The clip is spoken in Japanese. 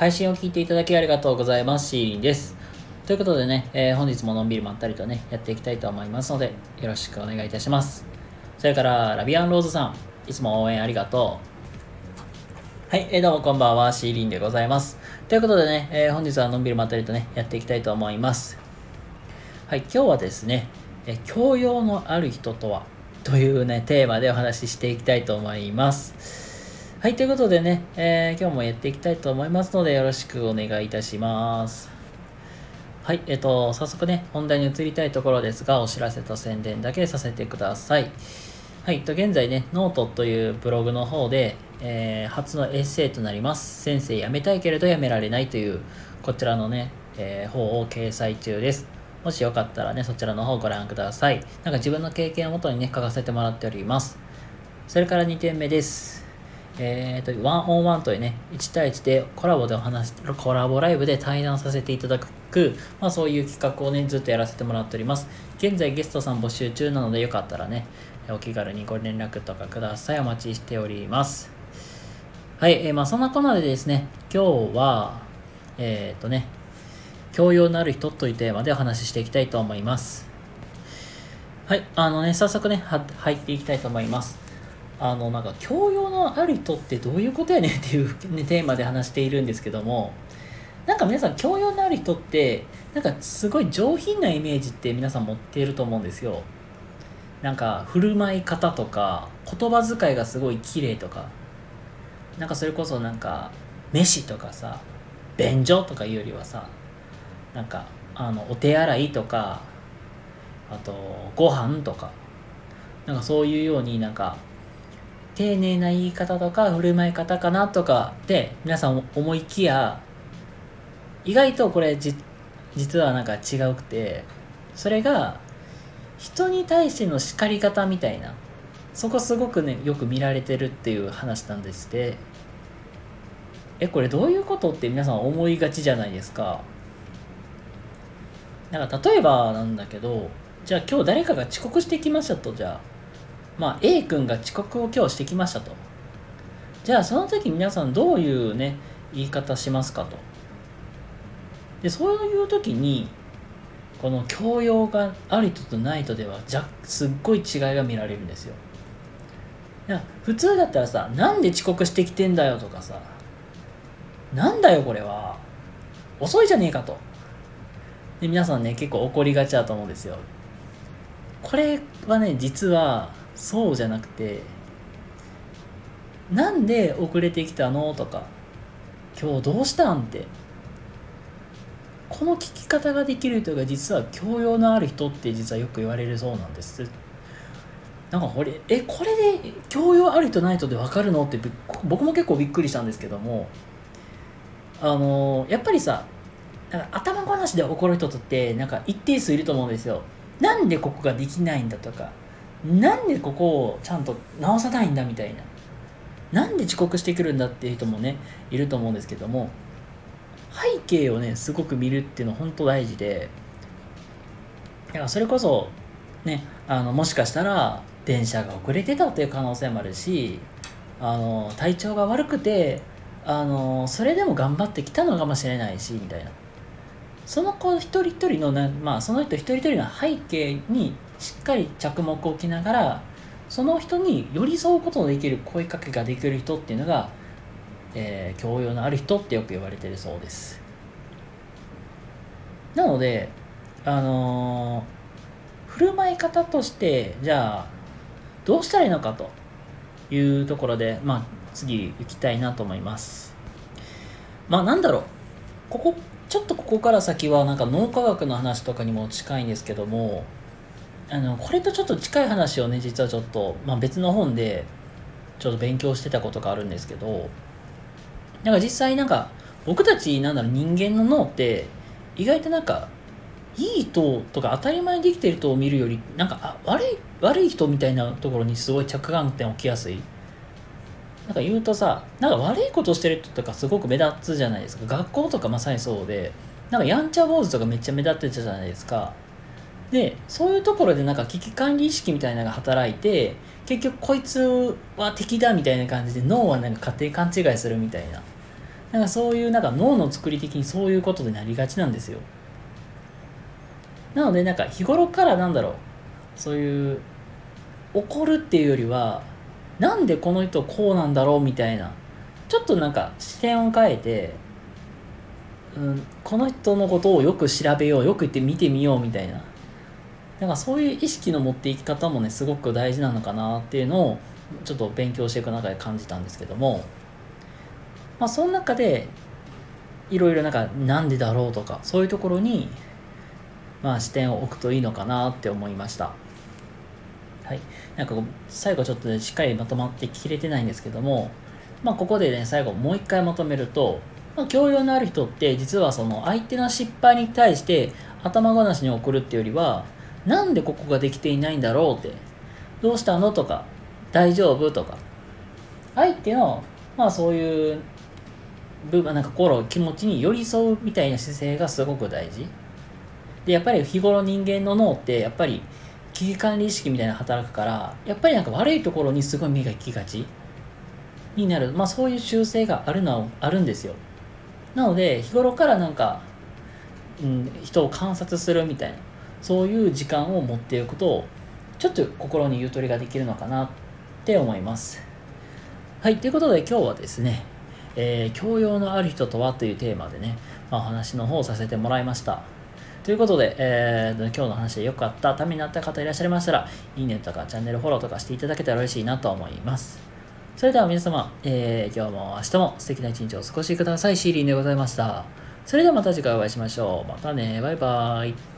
配信を聞いていただきありがとうございます。シーリンです。ということでね、えー、本日ものんびりまったりとね、やっていきたいと思いますので、よろしくお願いいたします。それから、ラビアンローズさん、いつも応援ありがとう。はい、えー、どうもこんばんは、シーリンでございます。ということでね、えー、本日はのんびりまったりとね、やっていきたいと思います。はい、今日はですね、え教養のある人とは？というね、テーマでお話ししていきたいと思います。はい、ということでね、えー、今日もやっていきたいと思いますので、よろしくお願いいたします。はい、えっ、ー、と、早速ね、本題に移りたいところですが、お知らせと宣伝だけさせてください。はい、と現在ね、ノートというブログの方で、えー、初のエッセイとなります。先生辞めたいけれど辞められないという、こちらのね、えー、方を掲載中です。もしよかったらね、そちらの方をご覧ください。なんか自分の経験をもとにね、書かせてもらっております。それから2点目です。えーと、ワンオンワンというね、1対1でコラボでお話、コラボライブで対談させていただく、まあそういう企画をね、ずっとやらせてもらっております。現在ゲストさん募集中なのでよかったらね、お気軽にご連絡とかください。お待ちしております。はい、えー、まあそんなこんなでですね、今日は、えっ、ー、とね、教養のある人というテーマでお話ししていきたいと思います。はい、あのね、早速ね、入っていきたいと思います。あのなんか教養のある人ってどういうことやねんっていう、ね、テーマで話しているんですけどもなんか皆さん教養のある人ってなんかすごい上品なイメージって皆さん持っていると思うんですよ。なんか振る舞い方とか言葉遣いがすごい綺麗とか。なんかそれこそなんか飯とかさ便所とかいうよりはさなんかあのお手洗いとかあとご飯とか。なんかそういうようになんか丁寧な言い方とか振る舞い方かなとかで皆さん思いきや意外とこれ実はなんか違うくてそれが人に対しての叱り方みたいなそこすごくねよく見られてるっていう話なんですってえこれどういうことって皆さん思いがちじゃないですかだか例えばなんだけどじゃあ今日誰かが遅刻してきましたとじゃあまあ、A 君が遅刻を今日してきましたと。じゃあその時皆さんどういうね、言い方しますかと。で、そういう時に、この教養がある人とない人ではじゃすっごい違いが見られるんですよ。いや普通だったらさ、なんで遅刻してきてんだよとかさ、なんだよこれは、遅いじゃねえかと。で皆さんね、結構怒りがちだと思うんですよ。これはね、実はそうじゃなくてなんで遅れてきたの？とか今日どうしたん？って。この聞き方ができる人が実は教養のある人って実はよく言われるそうなんです。なんかこれえこれで教養ある人ない人で分かるの？って僕も結構びっくりしたんですけどもあのやっぱりさか頭ごなしで怒る人ってなんか一定数いると思うんですよ。なんでここができないんだとかなんでここをちゃんと直さないんだみたいな。なんで遅刻してくるんだっていう人もねいると思うんですけども背景をねすごく見るっていうのは本当大事でだからそれこそねあのもしかしたら電車が遅れてたという可能性もあるしあの体調が悪くてあのそれでも頑張ってきたのかもしれないしみたいな。その子一人一人のな、まあ、その人一人一人の背景にしっかり着目を置きながらその人に寄り添うことのできる声かけができる人っていうのが、えー、教養のある人ってよく言われてるそうです。なのであのー、振る舞い方としてじゃあどうしたらいいのかというところで、まあ、次行きたいなと思います。まあなんだろう。ここちょっとここから先はなんか脳科学の話とかにも近いんですけどもあのこれとちょっと近い話をね実はちょっと、まあ、別の本でちょっと勉強してたことがあるんですけどなんか実際なんか僕たちなんだろう人間の脳って意外となんかいい人とか当たり前にできてる人を見るよりなんかあ悪い悪い人みたいなところにすごい着眼点起きやすい。なんか言うとさなんか悪いことしてる人とかすごく目立つじゃないですか。学校とかまさにそうでなんかやんちゃ坊主とかめっちゃ目立ってたじゃないですか。でそういうところでなんか危機管理意識みたいなのが働いて結局こいつは敵だみたいな感じで脳はなんか勝手に勘違いするみたいな。なんかそういうなんか脳の作り的にそういうことでなりがちなんですよ。なのでなんか日頃からなんだろう。そういう怒るっていうよりはなんでこの人こうなんだろうみたいな。ちょっとなんか視点を変えて、うん、この人のことをよく調べようよく言って見てみようみたいな。なんかそういう意識の持っていき方もねすごく大事なのかなっていうのをちょっと勉強していく中で感じたんですけどもまあその中でいろいろなんかなんでだろうとかそういうところにまあ視点を置くといいのかなって思いました。はい。なんか最後ちょっと、ね、しっかりまとまってきれてないんですけどもまあここでね最後もう一回まとめるとまあ、教養のある人って実はその相手の失敗に対して頭ごなしに送るっていうよりはなんでここができていないんだろうって。どうしたのとか。大丈夫とか。相手のまあそういう部分なんか心気持ちに寄り添うみたいな姿勢がすごく大事。でやっぱり日頃人間の脳ってやっぱり危機管理意識みたいな働くからやっぱりなんか悪いところにすごい目が行きがち。になる。まあそういう習性があるのはあるんですよ。なので日頃からなんか、うん、人を観察するみたいな。そういう時間を持っておくとちょっと心にゆとりができるのかなって思いますはいということで今日はですね、えー、教養のある人とはというテーマでね、まあ、お話の方をさせてもらいましたということで、えー、今日の話で良かったためになった方いらっしゃいましたらいいねとかチャンネルフォローとかしていただけたら嬉しいなと思いますそれでは皆様、えー、今日も明日も素敵な一日をお過ごしください。シーリンでございました。それではまた次回お会いしましょう。またね。バイバーイ。